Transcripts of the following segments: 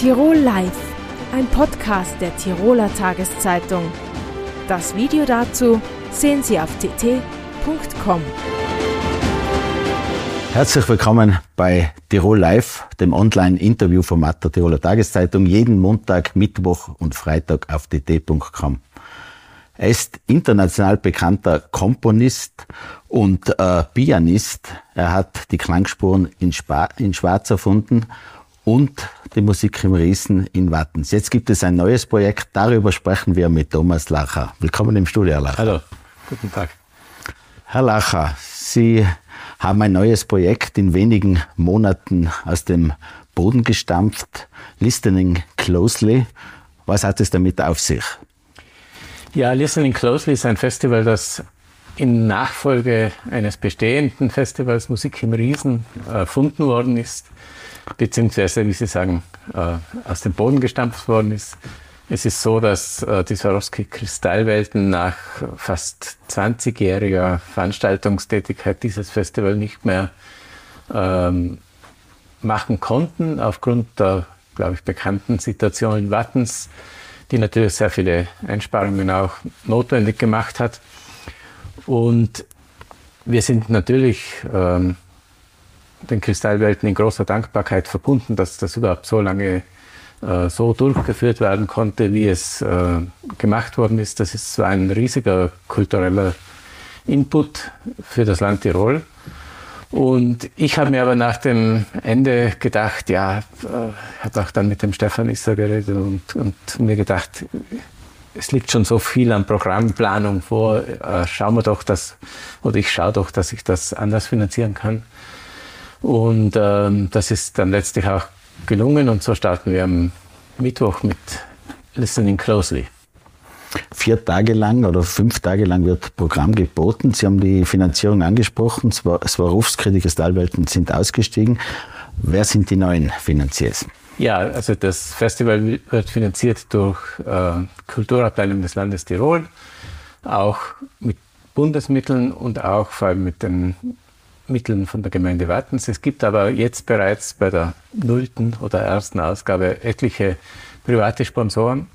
Tirol Live, ein Podcast der Tiroler Tageszeitung. Das Video dazu sehen Sie auf tt.com. Herzlich willkommen bei Tirol Live, dem Online-Interview-Format der Tiroler Tageszeitung, jeden Montag, Mittwoch und Freitag auf tt.com. Er ist international bekannter Komponist und äh, Pianist. Er hat die Klangspuren in, Spa in Schwarz erfunden und die Musik im Riesen in Wattens. Jetzt gibt es ein neues Projekt, darüber sprechen wir mit Thomas Lacher. Willkommen im Studio, Herr Lacher. Hallo, guten Tag. Herr Lacher, Sie haben ein neues Projekt in wenigen Monaten aus dem Boden gestampft, Listening Closely. Was hat es damit auf sich? Ja, Listening Closely ist ein Festival, das in Nachfolge eines bestehenden Festivals Musik im Riesen erfunden worden ist, beziehungsweise, wie Sie sagen, äh, aus dem Boden gestampft worden ist. Es ist so, dass äh, die Swarovski Kristallwelten nach fast 20-jähriger Veranstaltungstätigkeit dieses Festival nicht mehr ähm, machen konnten, aufgrund der, glaube ich, bekannten Situation in Wattens, die natürlich sehr viele Einsparungen auch notwendig gemacht hat. Und wir sind natürlich ähm, den Kristallwelten in großer Dankbarkeit verbunden, dass das überhaupt so lange äh, so durchgeführt werden konnte, wie es äh, gemacht worden ist. Das ist zwar ein riesiger kultureller Input für das Land Tirol. Und ich habe mir aber nach dem Ende gedacht, ja, äh, habe auch dann mit dem Stefan Isser geredet und, und mir gedacht, es liegt schon so viel an Programmplanung vor, äh, schauen wir doch das, oder ich schaue doch, dass ich das anders finanzieren kann. Und ähm, das ist dann letztlich auch gelungen und so starten wir am Mittwoch mit Listening Closely. Vier Tage lang oder fünf Tage lang wird Programm geboten. Sie haben die Finanzierung angesprochen. Swarovski Kristallwelten sind ausgestiegen. Wer sind die neuen Finanziers? Ja, also das Festival wird finanziert durch äh, Kulturabteilung des Landes Tirol, auch mit Bundesmitteln und auch vor allem mit den Mitteln von der Gemeinde Wattens. Es gibt aber jetzt bereits bei der nullten oder ersten Ausgabe etliche private Sponsoren,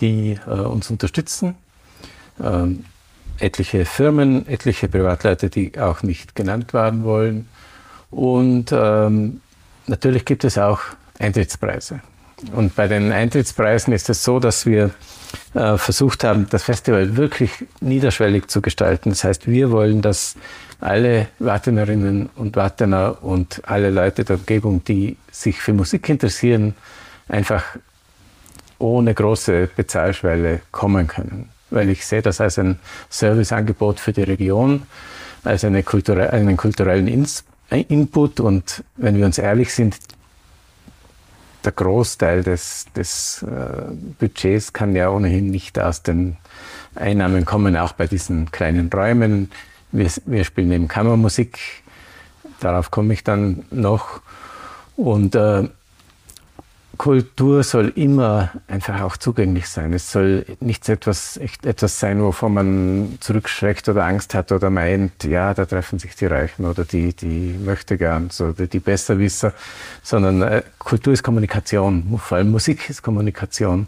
die äh, uns unterstützen. Ähm, etliche Firmen, etliche Privatleute, die auch nicht genannt werden wollen. Und ähm, natürlich gibt es auch Eintrittspreise. Und bei den Eintrittspreisen ist es so, dass wir äh, versucht haben, das Festival wirklich niederschwellig zu gestalten. Das heißt, wir wollen, dass alle Wartenerinnen und Wartener und alle Leute der Umgebung, die sich für Musik interessieren, einfach ohne große Bezahlschwelle kommen können. Weil ich sehe das als ein Serviceangebot für die Region, als eine kulturell, einen kulturellen Ins Input. Und wenn wir uns ehrlich sind, der Großteil des, des äh, Budgets kann ja ohnehin nicht aus den Einnahmen kommen, auch bei diesen kleinen Räumen. Wir, wir spielen eben Kammermusik, darauf komme ich dann noch. Und äh, Kultur soll immer einfach auch zugänglich sein. Es soll nicht etwas, etwas sein, wovon man zurückschreckt oder Angst hat oder meint, ja, da treffen sich die Reichen oder die, die möchte gern oder die Besserwisser, sondern äh, Kultur ist Kommunikation, vor allem Musik ist Kommunikation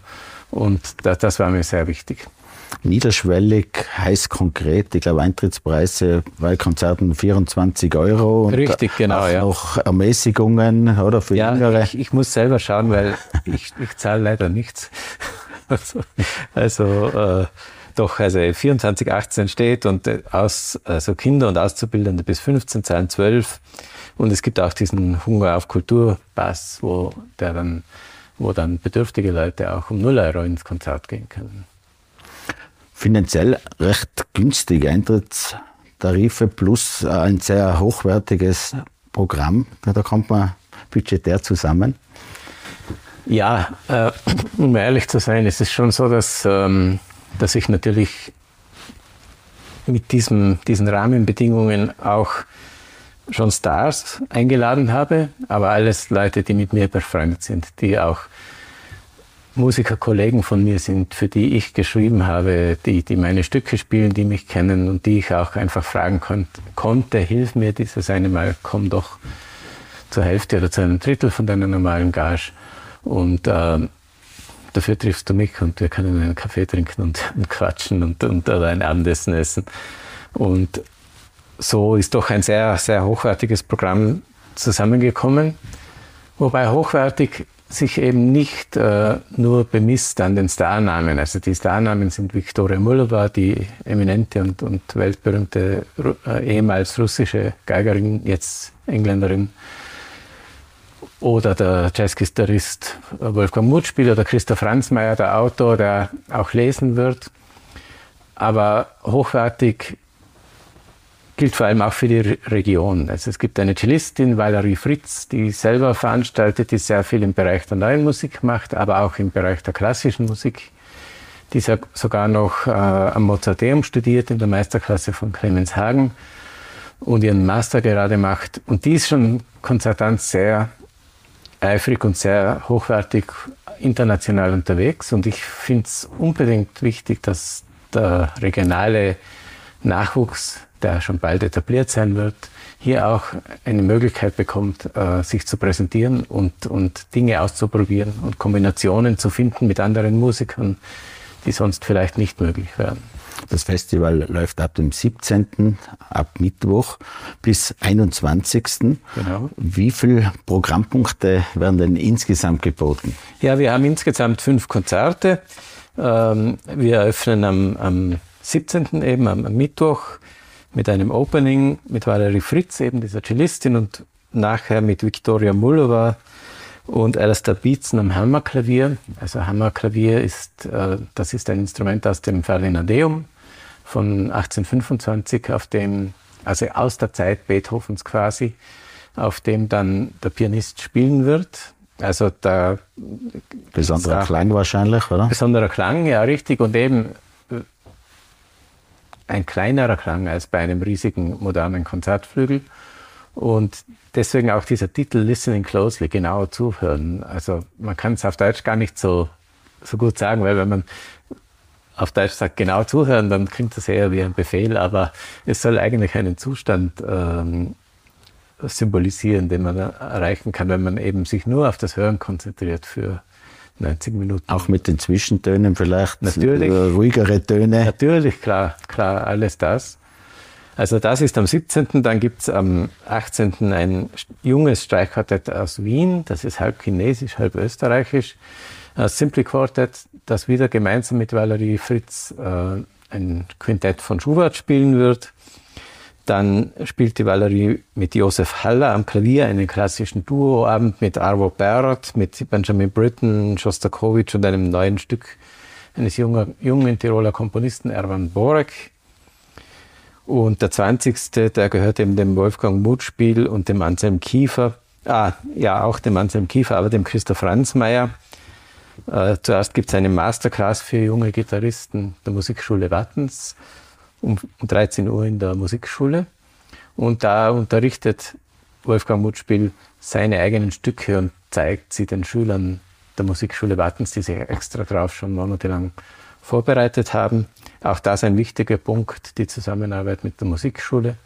und da, das war mir sehr wichtig. Niederschwellig heißt konkret, ich glaube Eintrittspreise bei Konzerten 24 Euro. Richtig, genau. Auch ja. noch Ermäßigungen oder für ja, Jüngere. Ich, ich muss selber schauen, weil ich, ich zahle leider nichts. Also, also äh, doch, also 24, 18 steht und äh, aus, also Kinder und Auszubildende bis 15 zahlen 12. Und es gibt auch diesen Hunger auf Kulturpass, wo der dann, wo dann bedürftige Leute auch um 0 Euro ins Konzert gehen können finanziell recht günstige Eintrittstarife plus ein sehr hochwertiges Programm. Da kommt man budgetär zusammen. Ja, äh, um ehrlich zu sein, ist es schon so, dass, ähm, dass ich natürlich mit diesem, diesen Rahmenbedingungen auch schon Stars eingeladen habe, aber alles Leute, die mit mir befreundet sind, die auch Musikerkollegen von mir sind, für die ich geschrieben habe, die, die meine Stücke spielen, die mich kennen und die ich auch einfach fragen kon konnte, hilf mir dieses eine Mal, komm doch zur Hälfte oder zu einem Drittel von deiner normalen Gage. Und äh, dafür triffst du mich und wir können einen Kaffee trinken und, und quatschen und, und oder ein Abendessen essen. Und so ist doch ein sehr, sehr hochwertiges Programm zusammengekommen. Wobei hochwertig sich eben nicht äh, nur bemisst an den Starnamen. Also die Starnamen sind Viktoria Mullova, die eminente und, und weltberühmte äh, ehemals russische Geigerin, jetzt Engländerin. Oder der Jazzgitarrist Wolfgang Mutspiel oder Christoph Franzmeier, der Autor, der auch lesen wird. Aber hochwertig gilt vor allem auch für die Region. Also es gibt eine Cellistin, Valerie Fritz, die selber veranstaltet, die sehr viel im Bereich der neuen Musik macht, aber auch im Bereich der klassischen Musik. Die sogar noch äh, am Mozarteum studiert in der Meisterklasse von Clemens Hagen und ihren Master gerade macht. Und die ist schon konzertant sehr eifrig und sehr hochwertig international unterwegs. Und ich finde es unbedingt wichtig, dass der regionale Nachwuchs der schon bald etabliert sein wird, hier auch eine Möglichkeit bekommt, äh, sich zu präsentieren und, und Dinge auszuprobieren und Kombinationen zu finden mit anderen Musikern, die sonst vielleicht nicht möglich wären. Das Festival läuft ab dem 17. ab Mittwoch bis 21. Genau. Wie viele Programmpunkte werden denn insgesamt geboten? Ja, wir haben insgesamt fünf Konzerte. Ähm, wir eröffnen am, am 17. eben am Mittwoch mit einem Opening mit Valerie Fritz, eben dieser Cellistin, und nachher mit Viktoria Mullova und Alastair Beatson am Hammerklavier. Also Hammerklavier ist, äh, das ist ein Instrument aus dem Ferdinandeum von 1825, auf dem, also aus der Zeit Beethovens quasi, auf dem dann der Pianist spielen wird. Also der besonderer Klang wahrscheinlich, oder? Besonderer Klang, ja, richtig. Und eben ein kleinerer Klang als bei einem riesigen modernen Konzertflügel. Und deswegen auch dieser Titel Listening Closely, genau zuhören. Also man kann es auf Deutsch gar nicht so, so gut sagen, weil wenn man auf Deutsch sagt genau zuhören, dann klingt das eher wie ein Befehl, aber es soll eigentlich einen Zustand ähm, symbolisieren, den man erreichen kann, wenn man eben sich nur auf das Hören konzentriert für 90 Minuten. Auch mit den Zwischentönen vielleicht? Natürlich. Ruhigere Töne? Natürlich, klar, klar, alles das. Also das ist am 17., dann gibt es am 18. ein junges Streichquartett aus Wien, das ist halb chinesisch, halb österreichisch, das Simply Quartet, das wieder gemeinsam mit Valerie Fritz äh, ein Quintett von Schubert spielen wird. Dann spielt die Valerie mit Josef Haller am Klavier einen klassischen Duoabend mit Arvo Pärt, mit Benjamin Britten, Shostakovich und einem neuen Stück eines jungen, jungen Tiroler Komponisten Erwan Borek. Und der 20. der gehört eben dem Wolfgang Mutspiel und dem Anselm Kiefer. Ah, ja, auch dem Anselm Kiefer, aber dem Christoph Franzmeier. Äh, zuerst gibt es eine Masterclass für junge Gitarristen der Musikschule Wattens um 13 Uhr in der Musikschule. Und da unterrichtet Wolfgang Mutspiel seine eigenen Stücke und zeigt sie den Schülern der Musikschule Wattens, die sich extra drauf schon monatelang vorbereitet haben. Auch das ein wichtiger Punkt, die Zusammenarbeit mit der Musikschule.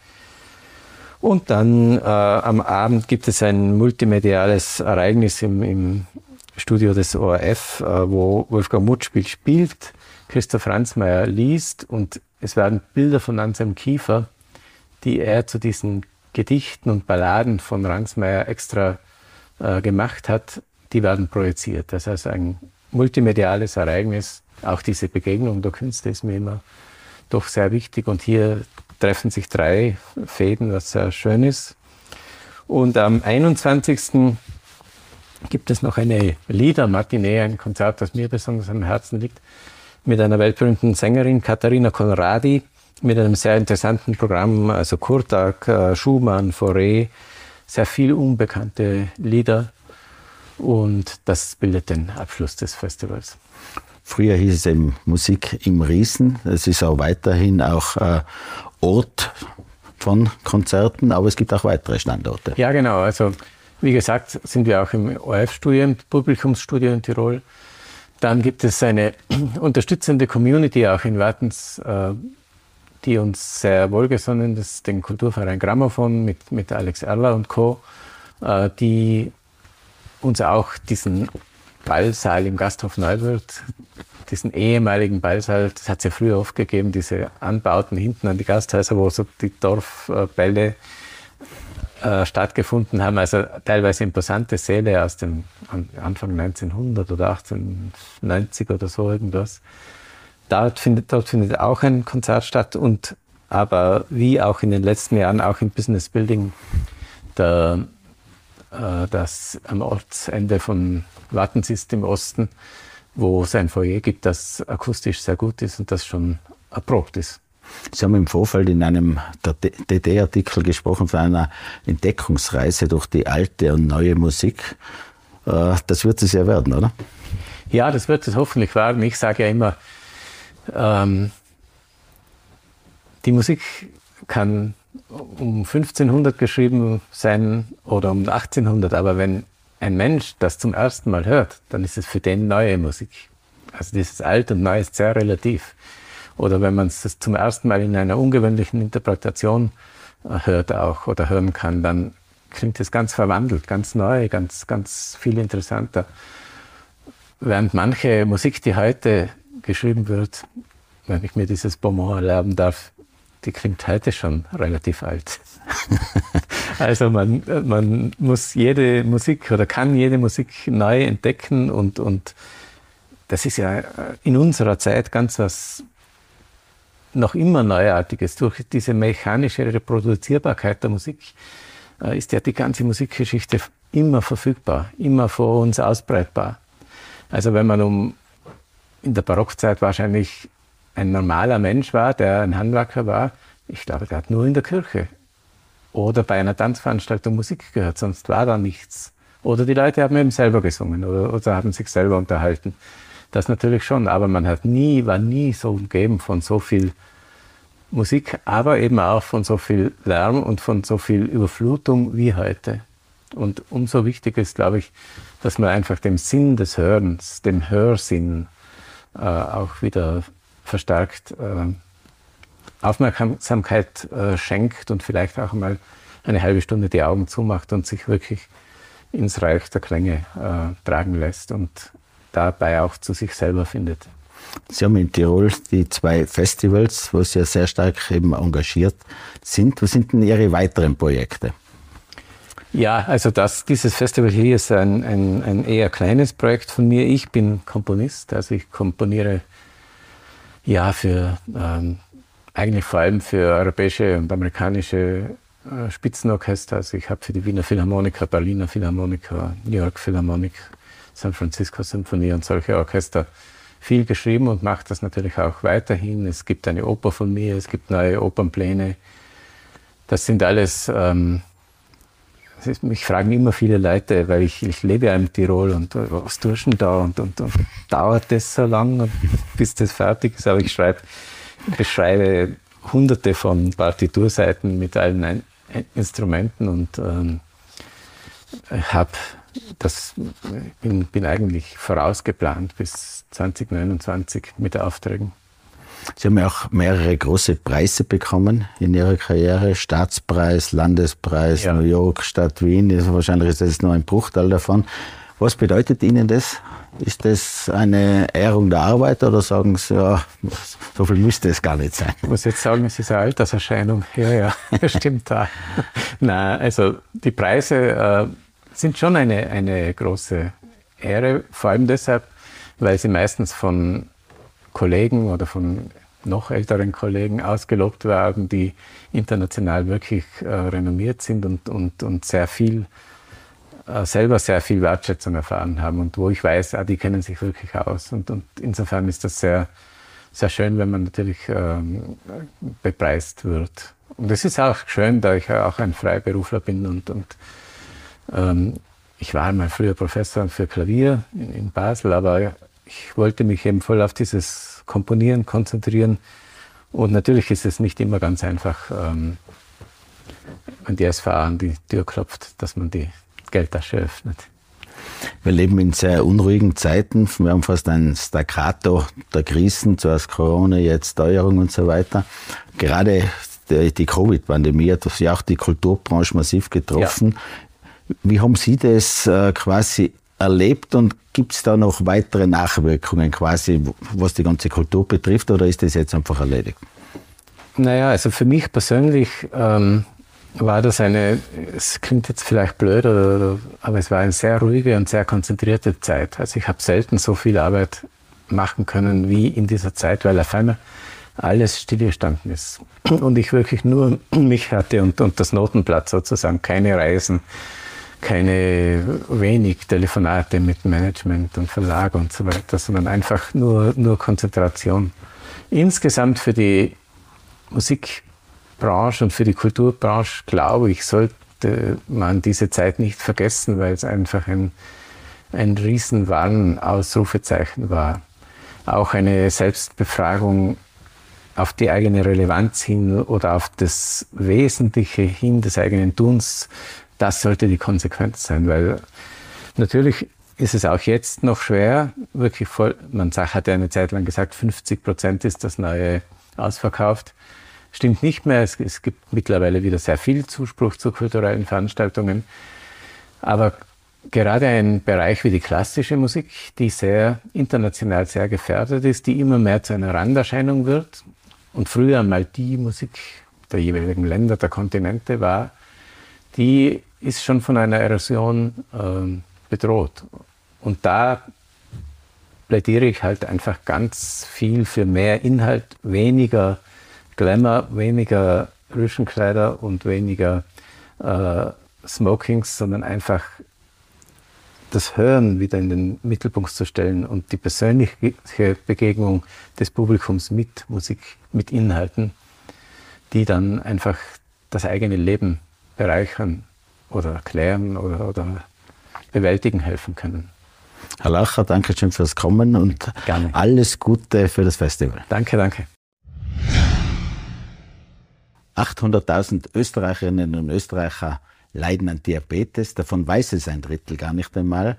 Und dann äh, am Abend gibt es ein multimediales Ereignis im, im Studio des ORF, äh, wo Wolfgang Mutspiel spielt, Christoph Franzmeier liest und es werden Bilder von Anselm Kiefer, die er zu diesen Gedichten und Balladen von Ransmayr extra äh, gemacht hat, die werden projiziert. Das heißt, ein multimediales Ereignis, auch diese Begegnung der Künste ist mir immer doch sehr wichtig. Und hier treffen sich drei Fäden, was sehr schön ist. Und am 21. gibt es noch eine Liedermatinee, ein Konzert, das mir besonders am Herzen liegt mit einer weltberühmten Sängerin, Katharina Conradi, mit einem sehr interessanten Programm, also Kurtag, äh, Schumann, Fauré, sehr viel unbekannte Lieder. Und das bildet den Abschluss des Festivals. Früher hieß es eben Musik im Riesen. Es ist auch weiterhin auch äh, Ort von Konzerten, aber es gibt auch weitere Standorte. Ja, genau. Also wie gesagt, sind wir auch im ORF-Studio, im Publikumsstudio in Tirol. Dann gibt es eine unterstützende Community auch in Wartens, äh, die uns sehr wohlgesonnen ist, den Kulturverein Grammophon mit, mit Alex Erler und Co., äh, die uns auch diesen Ballsaal im Gasthof Neuwirth, diesen ehemaligen Ballsaal, das hat es ja früher oft gegeben, diese Anbauten hinten an die Gasthäuser, wo so die Dorfbälle äh, stattgefunden haben. Also teilweise imposante Säle aus dem Anfang 1900 oder 1890 oder so irgendwas. Dort findet, dort findet auch ein Konzert statt und aber wie auch in den letzten Jahren auch im Business Building der, äh, das am Ortsende von Wattens ist im Osten, wo es ein Foyer gibt, das akustisch sehr gut ist und das schon erprobt ist. Sie haben im Vorfeld in einem DD-Artikel gesprochen von einer Entdeckungsreise durch die alte und neue Musik. Äh, das wird es ja werden, oder? Ja, das wird es hoffentlich werden. Ich sage ja immer, ähm, die Musik kann um 1500 geschrieben sein oder um 1800, aber wenn ein Mensch das zum ersten Mal hört, dann ist es für den neue Musik. Also dieses Alt und Neu ist sehr relativ. Oder wenn man es zum ersten Mal in einer ungewöhnlichen Interpretation äh, hört auch oder hören kann, dann klingt es ganz verwandelt, ganz neu, ganz, ganz viel interessanter. Während manche Musik, die heute geschrieben wird, wenn ich mir dieses Beaumont erlauben darf, die klingt heute schon relativ alt. also man, man muss jede Musik oder kann jede Musik neu entdecken und, und das ist ja in unserer Zeit ganz was noch immer Neuartiges. Durch diese mechanische Reproduzierbarkeit der Musik äh, ist ja die ganze Musikgeschichte immer verfügbar, immer vor uns ausbreitbar. Also wenn man um in der Barockzeit wahrscheinlich ein normaler Mensch war, der ein Handwerker war, ich glaube, der hat nur in der Kirche oder bei einer Tanzveranstaltung Musik gehört, sonst war da nichts. Oder die Leute haben eben selber gesungen oder, oder haben sich selber unterhalten. Das natürlich schon, aber man hat nie, war nie so umgeben von so viel Musik, aber eben auch von so viel Lärm und von so viel Überflutung wie heute. Und umso wichtiger ist, glaube ich, dass man einfach dem Sinn des Hörens, dem Hörsinn äh, auch wieder verstärkt äh, Aufmerksamkeit äh, schenkt und vielleicht auch mal eine halbe Stunde die Augen zumacht und sich wirklich ins Reich der Klänge äh, tragen lässt und dabei auch zu sich selber findet. Sie haben in Tirol die zwei Festivals, wo Sie ja sehr stark eben engagiert sind. Was sind denn Ihre weiteren Projekte? Ja, also das, dieses Festival hier ist ein, ein, ein eher kleines Projekt von mir. Ich bin Komponist, also ich komponiere ja für ähm, eigentlich vor allem für europäische und amerikanische äh, Spitzenorchester. Also ich habe für die Wiener Philharmoniker, Berliner Philharmoniker, New York Philharmonic, San Francisco Symphonie und solche Orchester viel geschrieben und mache das natürlich auch weiterhin. Es gibt eine Oper von mir, es gibt neue Opernpläne. Das sind alles, ähm, ist, mich fragen immer viele Leute, weil ich, ich lebe ja im Tirol und äh, was tust du da und, und, und dauert das so lange, bis das fertig ist? Aber ich schreibe, beschreibe hunderte von Partiturseiten mit allen Instrumenten und ähm, habe das bin, bin eigentlich vorausgeplant bis 2029 mit Aufträgen. Sie haben ja auch mehrere große Preise bekommen in Ihrer Karriere. Staatspreis, Landespreis, ja. New York, Stadt Wien. Also wahrscheinlich ist das nur ein Bruchteil davon. Was bedeutet Ihnen das? Ist das eine Ehrung der Arbeit oder sagen Sie, ja, so viel müsste es gar nicht sein? Ich muss jetzt sagen, es ist eine Alterserscheinung. Ja, ja, das stimmt da. Nein, also die Preise äh, sind schon eine, eine große Ehre, vor allem deshalb, weil sie meistens von Kollegen oder von noch älteren Kollegen ausgelobt werden, die international wirklich äh, renommiert sind und, und, und sehr viel, äh, selber sehr viel Wertschätzung erfahren haben und wo ich weiß, ah, die kennen sich wirklich aus. Und, und insofern ist das sehr, sehr schön, wenn man natürlich ähm, bepreist wird. Und es ist auch schön, da ich auch ein Freiberufler bin und, und ähm, ich war mal früher Professor für Klavier in, in, Basel, aber ich wollte mich eben voll auf dieses Komponieren konzentrieren. Und natürlich ist es nicht immer ganz einfach, ähm, wenn die SVA an die Tür klopft, dass man die Geldtasche öffnet. Wir leben in sehr unruhigen Zeiten. Wir haben fast ein Staccato der Krisen, zuerst Corona, jetzt Steuerung und so weiter. Gerade die Covid-Pandemie hat ja auch die Kulturbranche massiv getroffen. Ja. Wie haben Sie das äh, quasi erlebt und gibt es da noch weitere Nachwirkungen quasi, was die ganze Kultur betrifft oder ist das jetzt einfach erledigt? Naja, also für mich persönlich ähm, war das eine, es klingt jetzt vielleicht blöd, oder, aber es war eine sehr ruhige und sehr konzentrierte Zeit. Also ich habe selten so viel Arbeit machen können wie in dieser Zeit, weil auf einmal alles stillgestanden ist. Und ich wirklich nur mich hatte und, und das Notenblatt sozusagen, keine Reisen, keine wenig Telefonate mit Management und Verlag und so weiter, sondern einfach nur, nur Konzentration. Insgesamt für die Musikbranche und für die Kulturbranche, glaube ich, sollte man diese Zeit nicht vergessen, weil es einfach ein, ein Riesenwarn-Ausrufezeichen war. Auch eine Selbstbefragung auf die eigene Relevanz hin oder auf das Wesentliche hin des eigenen Tuns, das sollte die Konsequenz sein, weil natürlich ist es auch jetzt noch schwer, wirklich voll, man hat ja eine Zeit lang gesagt, 50 Prozent ist das neue ausverkauft. Stimmt nicht mehr, es, es gibt mittlerweile wieder sehr viel Zuspruch zu kulturellen Veranstaltungen. Aber gerade ein Bereich wie die klassische Musik, die sehr international sehr gefährdet ist, die immer mehr zu einer Randerscheinung wird, und früher mal die Musik der jeweiligen Länder, der Kontinente war, die ist schon von einer Erosion äh, bedroht. Und da plädiere ich halt einfach ganz viel für mehr Inhalt, weniger Glamour, weniger Rüschenkleider und weniger äh, Smokings, sondern einfach das Hören wieder in den Mittelpunkt zu stellen und die persönliche Begegnung des Publikums mit Musik, mit Inhalten, die dann einfach das eigene Leben bereichern oder erklären oder, oder bewältigen helfen können. Herr Lacher, danke schön fürs Kommen und Gerne. alles Gute für das Festival. Danke, danke. 800.000 Österreicherinnen und Österreicher leiden an Diabetes. Davon weiß es ein Drittel gar nicht einmal.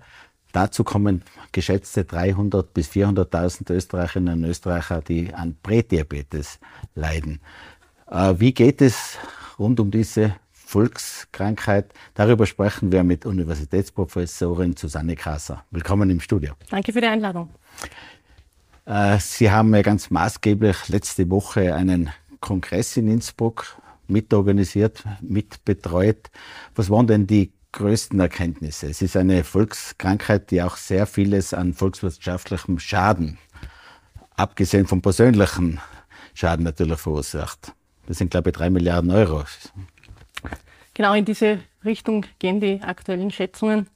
Dazu kommen geschätzte 300.000 bis 400.000 Österreicherinnen und Österreicher, die an Prädiabetes leiden. Äh, wie geht es rund um diese Volkskrankheit? Darüber sprechen wir mit Universitätsprofessorin Susanne Krasser. Willkommen im Studio. Danke für die Einladung. Äh, Sie haben ja ganz maßgeblich letzte Woche einen Kongress in Innsbruck mitorganisiert, mitbetreut. Was waren denn die größten Erkenntnisse? Es ist eine Volkskrankheit, die auch sehr vieles an volkswirtschaftlichem Schaden, abgesehen vom persönlichen Schaden natürlich verursacht. Das sind, glaube ich, drei Milliarden Euro. Genau in diese Richtung gehen die aktuellen Schätzungen.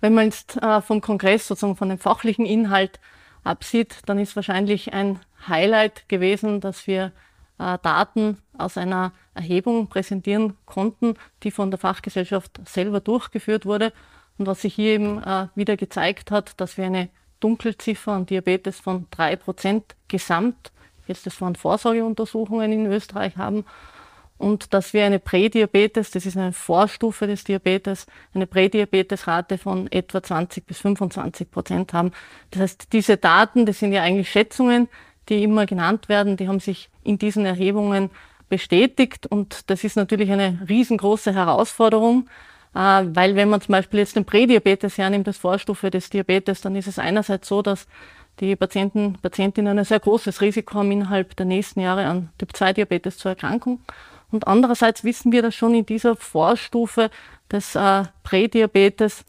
Wenn man jetzt äh, vom Kongress sozusagen von dem fachlichen Inhalt absieht, dann ist wahrscheinlich ein Highlight gewesen, dass wir äh, Daten aus einer Erhebung präsentieren konnten, die von der Fachgesellschaft selber durchgeführt wurde und was sich hier eben äh, wieder gezeigt hat, dass wir eine Dunkelziffer an Diabetes von drei Prozent gesamt, jetzt das von Vorsorgeuntersuchungen in Österreich haben und dass wir eine Prädiabetes, das ist eine Vorstufe des Diabetes, eine Prädiabetesrate von etwa 20 bis 25 Prozent haben. Das heißt, diese Daten, das sind ja eigentlich Schätzungen, die immer genannt werden, die haben sich in diesen Erhebungen bestätigt und das ist natürlich eine riesengroße Herausforderung, äh, weil wenn man zum Beispiel jetzt den Prädiabetes hernimmt als Vorstufe des Diabetes, dann ist es einerseits so, dass die Patienten, Patientinnen ein sehr großes Risiko haben, innerhalb der nächsten Jahre an Typ-2-Diabetes zu erkranken. Und andererseits wissen wir, dass schon in dieser Vorstufe des äh, Prädiabetes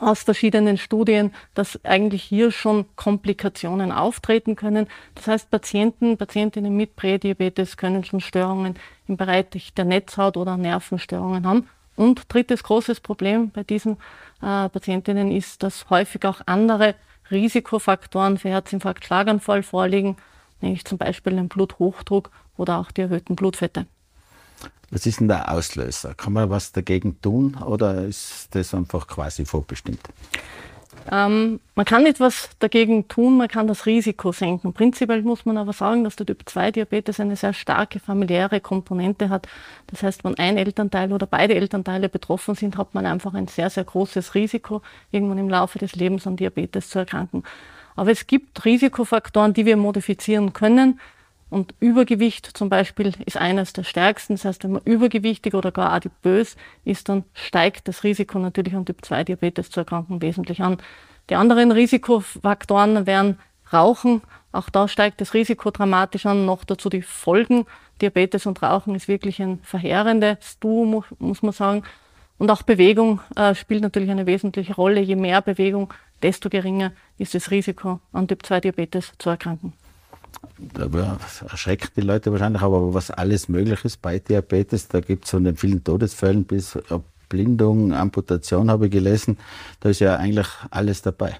aus verschiedenen Studien, dass eigentlich hier schon Komplikationen auftreten können. Das heißt, Patienten, Patientinnen mit Prädiabetes können schon Störungen im Bereich der Netzhaut oder Nervenstörungen haben. Und drittes großes Problem bei diesen äh, Patientinnen ist, dass häufig auch andere Risikofaktoren für Herzinfarkt, Schlaganfall vorliegen, nämlich zum Beispiel den Bluthochdruck oder auch die erhöhten Blutfette. Was ist denn der Auslöser? Kann man was dagegen tun oder ist das einfach quasi vorbestimmt? Ähm, man kann etwas dagegen tun, man kann das Risiko senken. Prinzipiell muss man aber sagen, dass der Typ-2-Diabetes eine sehr starke familiäre Komponente hat. Das heißt, wenn ein Elternteil oder beide Elternteile betroffen sind, hat man einfach ein sehr, sehr großes Risiko, irgendwann im Laufe des Lebens an Diabetes zu erkranken. Aber es gibt Risikofaktoren, die wir modifizieren können. Und Übergewicht zum Beispiel ist eines der stärksten. Das heißt, wenn man übergewichtig oder gar adipös ist, dann steigt das Risiko natürlich an Typ 2 Diabetes zu erkranken wesentlich an. Die anderen Risikofaktoren wären Rauchen. Auch da steigt das Risiko dramatisch an. Noch dazu die Folgen. Diabetes und Rauchen ist wirklich ein verheerendes Duo, muss man sagen. Und auch Bewegung äh, spielt natürlich eine wesentliche Rolle. Je mehr Bewegung, desto geringer ist das Risiko, an Typ 2 Diabetes zu erkranken. Erschreckt die Leute wahrscheinlich, aber was alles möglich ist bei Diabetes, da gibt es von den vielen Todesfällen bis Blindung, Amputation habe ich gelesen, da ist ja eigentlich alles dabei.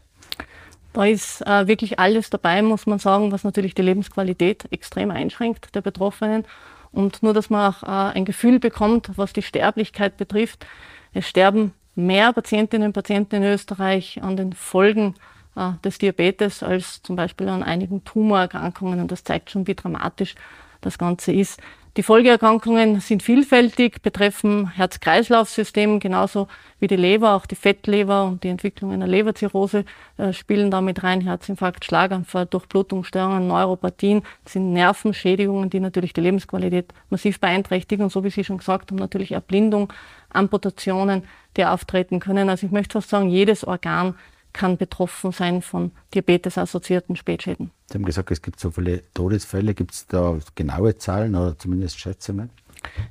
Da ist äh, wirklich alles dabei, muss man sagen, was natürlich die Lebensqualität extrem einschränkt der Betroffenen. Und nur, dass man auch äh, ein Gefühl bekommt, was die Sterblichkeit betrifft. Es sterben mehr Patientinnen und Patienten in Österreich an den Folgen äh, des Diabetes als zum Beispiel an einigen Tumorerkrankungen. Und das zeigt schon, wie dramatisch das Ganze ist. Die Folgeerkrankungen sind vielfältig, betreffen Herz-Kreislauf-System genauso wie die Leber, auch die Fettleber und die Entwicklung einer Leberzirrhose äh, spielen damit rein. Herzinfarkt, Schlaganfall, Durchblutungsstörungen, Neuropathien sind Nervenschädigungen, die natürlich die Lebensqualität massiv beeinträchtigen und so wie Sie schon gesagt haben, natürlich Erblindung, Amputationen, die auftreten können. Also ich möchte fast sagen, jedes Organ kann betroffen sein von Diabetes-assoziierten Spätschäden. Sie haben gesagt, es gibt so viele Todesfälle. Gibt es da genaue Zahlen oder zumindest Schätzungen?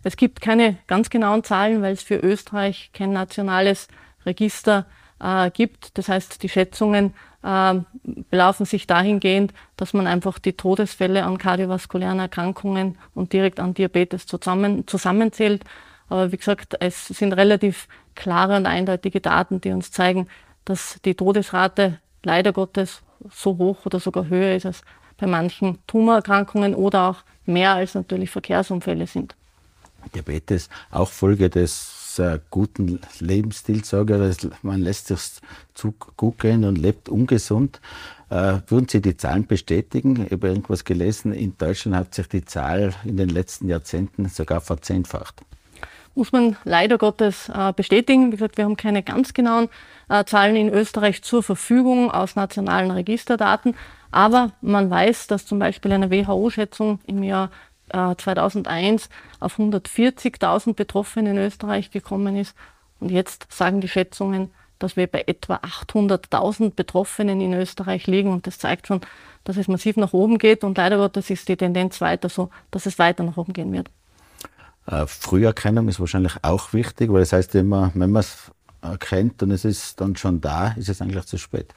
Es gibt keine ganz genauen Zahlen, weil es für Österreich kein nationales Register äh, gibt. Das heißt, die Schätzungen äh, belaufen sich dahingehend, dass man einfach die Todesfälle an kardiovaskulären Erkrankungen und direkt an Diabetes zusammen, zusammenzählt. Aber wie gesagt, es sind relativ klare und eindeutige Daten, die uns zeigen, dass die Todesrate leider Gottes so hoch oder sogar höher ist als bei manchen Tumorerkrankungen oder auch mehr als natürlich Verkehrsunfälle sind. Diabetes auch Folge des äh, guten Lebensstils, sage ich. Man lässt sich zu gut gehen und lebt ungesund. Äh, würden Sie die Zahlen bestätigen? Ich habe irgendwas gelesen, in Deutschland hat sich die Zahl in den letzten Jahrzehnten sogar verzehnfacht muss man leider Gottes äh, bestätigen. Wie gesagt, wir haben keine ganz genauen äh, Zahlen in Österreich zur Verfügung aus nationalen Registerdaten. Aber man weiß, dass zum Beispiel eine WHO-Schätzung im Jahr äh, 2001 auf 140.000 Betroffene in Österreich gekommen ist. Und jetzt sagen die Schätzungen, dass wir bei etwa 800.000 Betroffenen in Österreich liegen. Und das zeigt schon, dass es massiv nach oben geht. Und leider Gottes ist die Tendenz weiter so, dass es weiter nach oben gehen wird. Äh, Früherkennung ist wahrscheinlich auch wichtig, weil das heißt immer, wenn man es erkennt und es ist dann schon da, ist es eigentlich zu spät.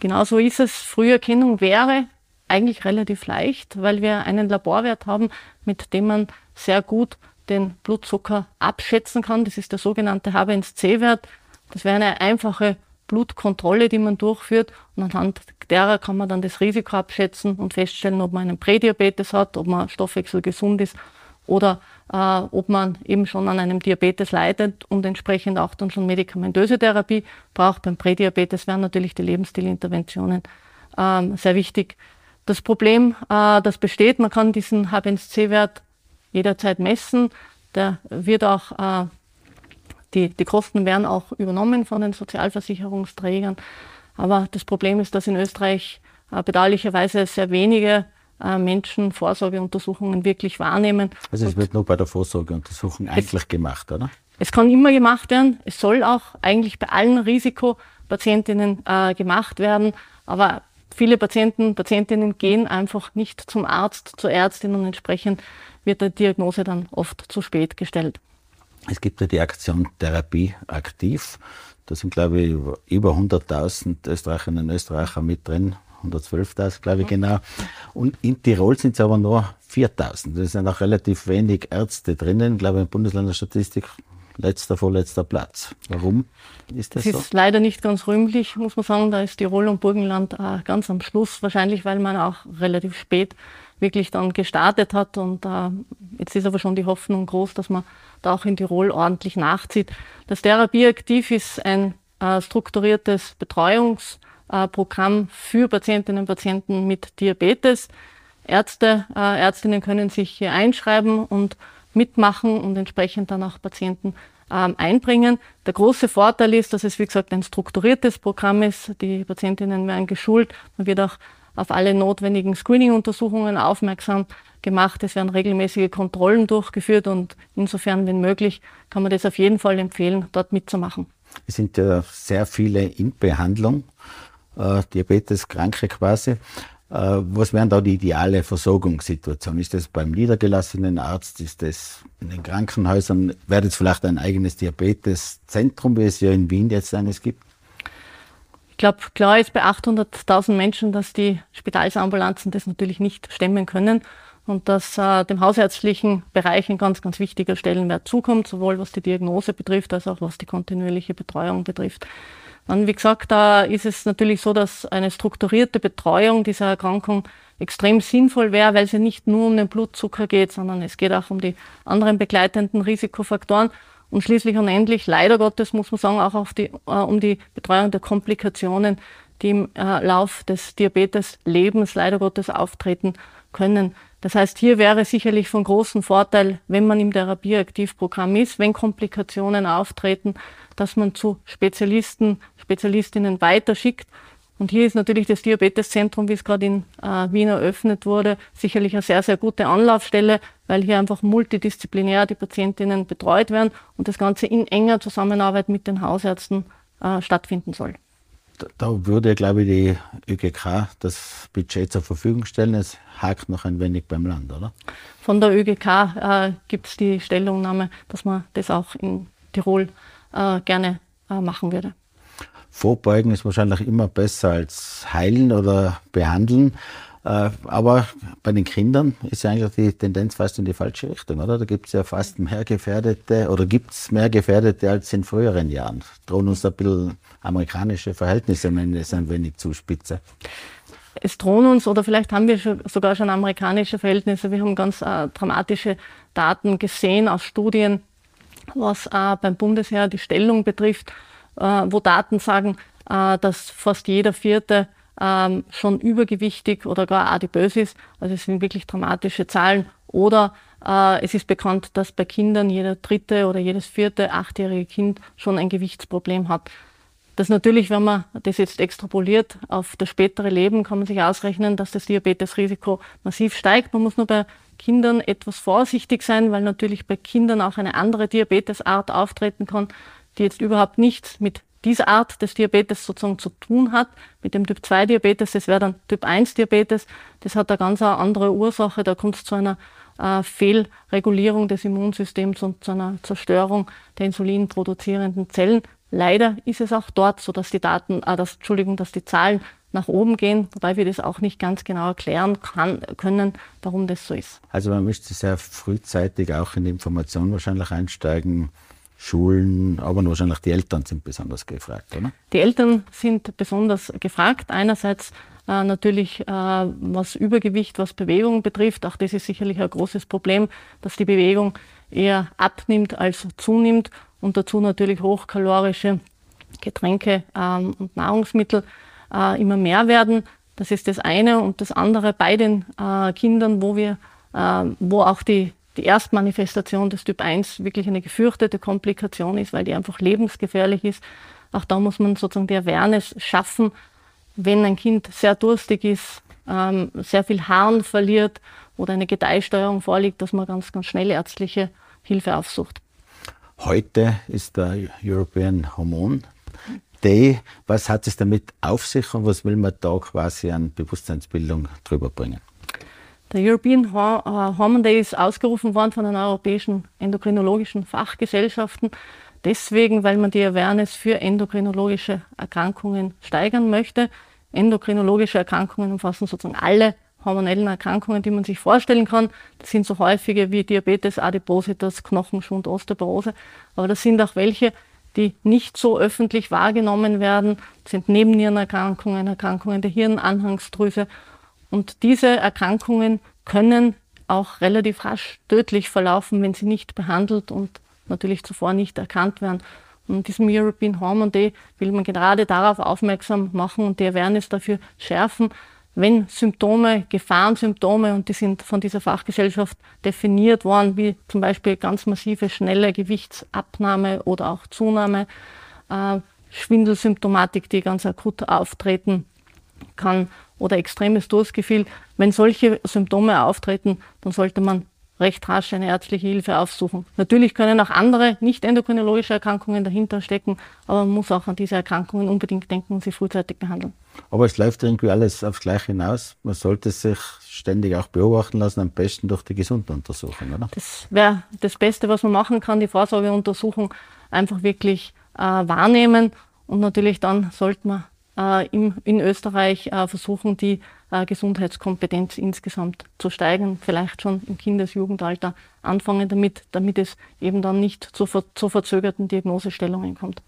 Genau so ist es. Früherkennung wäre eigentlich relativ leicht, weil wir einen Laborwert haben, mit dem man sehr gut den Blutzucker abschätzen kann. Das ist der sogenannte H1C-Wert. Das wäre eine einfache Blutkontrolle, die man durchführt. Und anhand derer kann man dann das Risiko abschätzen und feststellen, ob man einen Prädiabetes hat, ob man Stoffwechsel gesund ist oder äh, ob man eben schon an einem Diabetes leidet und entsprechend auch dann schon medikamentöse Therapie braucht. Beim Prädiabetes wären natürlich die Lebensstilinterventionen ähm, sehr wichtig. Das Problem, äh, das besteht, man kann diesen H1C-Wert jederzeit messen. Der wird auch, äh, die, die Kosten werden auch übernommen von den Sozialversicherungsträgern. Aber das Problem ist, dass in Österreich äh, bedauerlicherweise sehr wenige Menschen Vorsorgeuntersuchungen wirklich wahrnehmen. Also es wird nur bei der Vorsorgeuntersuchung eigentlich gemacht, oder? Es kann immer gemacht werden. Es soll auch eigentlich bei allen Risikopatientinnen äh, gemacht werden. Aber viele Patienten, Patientinnen gehen einfach nicht zum Arzt, zur Ärztin und entsprechend wird die Diagnose dann oft zu spät gestellt. Es gibt ja die Aktion Therapie aktiv. Da sind, glaube ich, über 100.000 Österreicherinnen und Österreicher mit drin, 112.000, glaube ich, genau. Und in Tirol sind es aber nur 4.000. Das sind auch relativ wenig Ärzte drinnen. Ich glaube, in Bundesländerstatistik letzter, vorletzter Platz. Warum ist das, das so? ist leider nicht ganz rühmlich, muss man sagen. Da ist Tirol und Burgenland äh, ganz am Schluss. Wahrscheinlich, weil man auch relativ spät wirklich dann gestartet hat. Und äh, jetzt ist aber schon die Hoffnung groß, dass man da auch in Tirol ordentlich nachzieht. Das Therapieaktiv ist ein äh, strukturiertes Betreuungs- äh, Programm für Patientinnen und Patienten mit Diabetes. Ärzte, äh, Ärztinnen können sich hier einschreiben und mitmachen und entsprechend dann auch Patienten ähm, einbringen. Der große Vorteil ist, dass es, wie gesagt, ein strukturiertes Programm ist. Die Patientinnen werden geschult. Man wird auch auf alle notwendigen Screening-Untersuchungen aufmerksam gemacht. Es werden regelmäßige Kontrollen durchgeführt und insofern, wenn möglich, kann man das auf jeden Fall empfehlen, dort mitzumachen. Es sind ja sehr viele in Behandlung, äh, Diabeteskranke quasi. Äh, was wären da die ideale Versorgungssituation? Ist das beim niedergelassenen Arzt? Ist das in den Krankenhäusern? Wäre das vielleicht ein eigenes Diabeteszentrum, wie es ja in Wien jetzt eines gibt? Ich glaube, klar ist bei 800.000 Menschen, dass die Spitalsambulanzen das natürlich nicht stemmen können und dass äh, dem hausärztlichen Bereich ein ganz, ganz wichtiger Stellenwert zukommt, sowohl was die Diagnose betrifft, als auch was die kontinuierliche Betreuung betrifft. Und wie gesagt, da ist es natürlich so, dass eine strukturierte Betreuung dieser Erkrankung extrem sinnvoll wäre, weil es ja nicht nur um den Blutzucker geht, sondern es geht auch um die anderen begleitenden Risikofaktoren und schließlich und endlich, leider Gottes, muss man sagen, auch die, äh, um die Betreuung der Komplikationen, die im äh, Lauf des Diabetes-Lebens leider Gottes auftreten können. Das heißt, hier wäre sicherlich von großem Vorteil, wenn man im Therapieaktivprogramm ist, wenn Komplikationen auftreten, dass man zu Spezialisten, Spezialistinnen weiterschickt. Und hier ist natürlich das Diabeteszentrum, wie es gerade in äh, Wien eröffnet wurde, sicherlich eine sehr, sehr gute Anlaufstelle, weil hier einfach multidisziplinär die Patientinnen betreut werden und das Ganze in enger Zusammenarbeit mit den Hausärzten äh, stattfinden soll da würde, glaube ich, die ÖGK das Budget zur Verfügung stellen. Es hakt noch ein wenig beim Land, oder? Von der ÖGK äh, gibt es die Stellungnahme, dass man das auch in Tirol äh, gerne äh, machen würde. Vorbeugen ist wahrscheinlich immer besser als heilen oder behandeln. Äh, aber bei den Kindern ist ja eigentlich die Tendenz fast in die falsche Richtung, oder? Da gibt es ja fast mehr Gefährdete oder gibt es mehr Gefährdete als in früheren Jahren. Drohen uns ein bisschen amerikanische Verhältnisse, wenn ich es ein wenig zuspitze. Es drohen uns, oder vielleicht haben wir sogar schon amerikanische Verhältnisse. Wir haben ganz äh, dramatische Daten gesehen aus Studien, was äh, beim Bundesheer die Stellung betrifft, äh, wo Daten sagen, äh, dass fast jeder Vierte ähm, schon übergewichtig oder gar adipös ist. Also es sind wirklich dramatische Zahlen. Oder äh, es ist bekannt, dass bei Kindern jeder dritte oder jedes vierte achtjährige Kind schon ein Gewichtsproblem hat. Das natürlich, wenn man das jetzt extrapoliert auf das spätere Leben, kann man sich ausrechnen, dass das Diabetesrisiko massiv steigt. Man muss nur bei Kindern etwas vorsichtig sein, weil natürlich bei Kindern auch eine andere Diabetesart auftreten kann, die jetzt überhaupt nichts mit diese Art des Diabetes sozusagen zu tun hat. Mit dem Typ 2 Diabetes, das wäre dann Typ 1 Diabetes. Das hat eine ganz andere Ursache. Da kommt es zu einer äh, Fehlregulierung des Immunsystems und zu einer Zerstörung der insulinproduzierenden Zellen. Leider ist es auch dort so, dass die Daten, äh, dass, Entschuldigung, dass die Zahlen nach oben gehen, wobei wir das auch nicht ganz genau erklären kann, können, warum das so ist. Also man müsste sehr frühzeitig auch in die Information wahrscheinlich einsteigen, Schulen, aber wahrscheinlich die Eltern sind besonders gefragt, oder? Die Eltern sind besonders gefragt. Einerseits äh, natürlich, äh, was Übergewicht, was Bewegung betrifft. Auch das ist sicherlich ein großes Problem, dass die Bewegung eher abnimmt als zunimmt und dazu natürlich hochkalorische Getränke ähm, und Nahrungsmittel äh, immer mehr werden. Das ist das eine. Und das andere bei den äh, Kindern, wo wir, äh, wo auch die die Erstmanifestation des Typ 1 wirklich eine gefürchtete Komplikation ist, weil die einfach lebensgefährlich ist. Auch da muss man sozusagen die Awareness schaffen, wenn ein Kind sehr durstig ist, ähm, sehr viel Harn verliert oder eine Gedeihsteuerung vorliegt, dass man ganz, ganz schnell ärztliche Hilfe aufsucht. Heute ist der European Hormon Day. Was hat es damit auf sich und was will man da quasi an Bewusstseinsbildung drüber bringen? Der European äh, Hormone Day ist ausgerufen worden von den europäischen endokrinologischen Fachgesellschaften. Deswegen, weil man die Awareness für endokrinologische Erkrankungen steigern möchte. Endokrinologische Erkrankungen umfassen sozusagen alle hormonellen Erkrankungen, die man sich vorstellen kann. Das sind so häufige wie Diabetes, Adipositas, Knochenschwund, Osteoporose. Aber das sind auch welche, die nicht so öffentlich wahrgenommen werden. Das sind Nebennierenerkrankungen, Erkrankungen der Hirnanhangsdrüse und diese Erkrankungen können auch relativ rasch tödlich verlaufen, wenn sie nicht behandelt und natürlich zuvor nicht erkannt werden. Und diesem European Hormone Day will man gerade darauf aufmerksam machen und die Awareness dafür schärfen, wenn Symptome, Gefahrensymptome, und die sind von dieser Fachgesellschaft definiert worden, wie zum Beispiel ganz massive, schnelle Gewichtsabnahme oder auch Zunahme, äh, Schwindelsymptomatik, die ganz akut auftreten, kann oder extremes Durstgefühl. Wenn solche Symptome auftreten, dann sollte man recht rasch eine ärztliche Hilfe aufsuchen. Natürlich können auch andere nicht endokrinologische Erkrankungen dahinter stecken, aber man muss auch an diese Erkrankungen unbedingt denken und sie frühzeitig behandeln. Aber es läuft irgendwie alles aufs Gleiche hinaus. Man sollte sich ständig auch beobachten lassen, am besten durch die Gesunduntersuchung, oder? Das wäre das Beste, was man machen kann, die Vorsorgeuntersuchung einfach wirklich äh, wahrnehmen und natürlich dann sollte man im, in Österreich äh, versuchen, die äh, Gesundheitskompetenz insgesamt zu steigern, vielleicht schon im Kindesjugendalter anfangen damit, damit es eben dann nicht zu, ver zu verzögerten Diagnosestellungen kommt.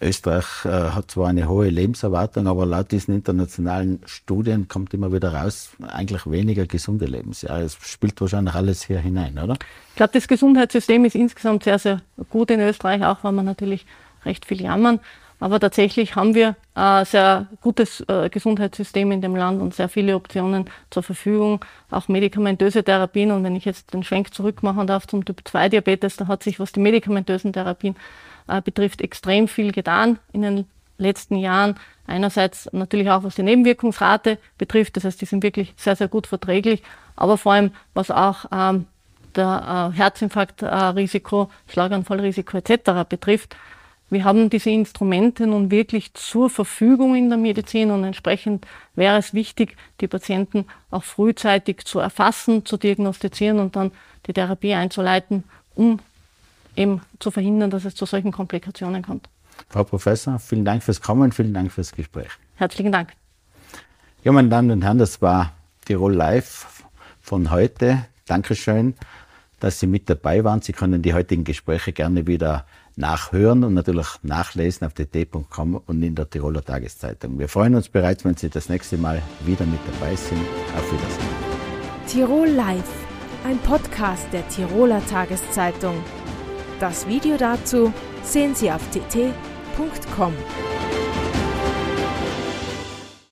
Österreich äh, hat zwar eine hohe Lebenserwartung, aber laut diesen internationalen Studien kommt immer wieder raus, eigentlich weniger gesunde Lebensjahre. Es spielt wahrscheinlich alles hier hinein, oder? Ich glaube, das Gesundheitssystem ist insgesamt sehr, sehr gut in Österreich, auch weil wir natürlich recht viel jammern. Aber tatsächlich haben wir ein sehr gutes äh, Gesundheitssystem in dem Land und sehr viele Optionen zur Verfügung, auch medikamentöse Therapien. Und wenn ich jetzt den Schwenk zurückmachen darf zum Typ-2-Diabetes, da hat sich, was die medikamentösen Therapien äh, betrifft, extrem viel getan in den letzten Jahren. Einerseits natürlich auch, was die Nebenwirkungsrate betrifft, das heißt, die sind wirklich sehr, sehr gut verträglich, aber vor allem, was auch ähm, der äh, Herzinfarktrisiko, Schlaganfallrisiko etc. betrifft, wir haben diese Instrumente nun wirklich zur Verfügung in der Medizin und entsprechend wäre es wichtig, die Patienten auch frühzeitig zu erfassen, zu diagnostizieren und dann die Therapie einzuleiten, um eben zu verhindern, dass es zu solchen Komplikationen kommt. Frau Professor, vielen Dank fürs Kommen, vielen Dank fürs Gespräch. Herzlichen Dank. Ja, meine Damen und Herren, das war Tirol Live von heute. Dankeschön, dass Sie mit dabei waren. Sie können die heutigen Gespräche gerne wieder nachhören und natürlich nachlesen auf dt.com und in der Tiroler Tageszeitung. Wir freuen uns bereits, wenn Sie das nächste Mal wieder mit dabei sind. Auf Wiedersehen. Tirol Live, ein Podcast der Tiroler Tageszeitung. Das Video dazu sehen Sie auf tt.com.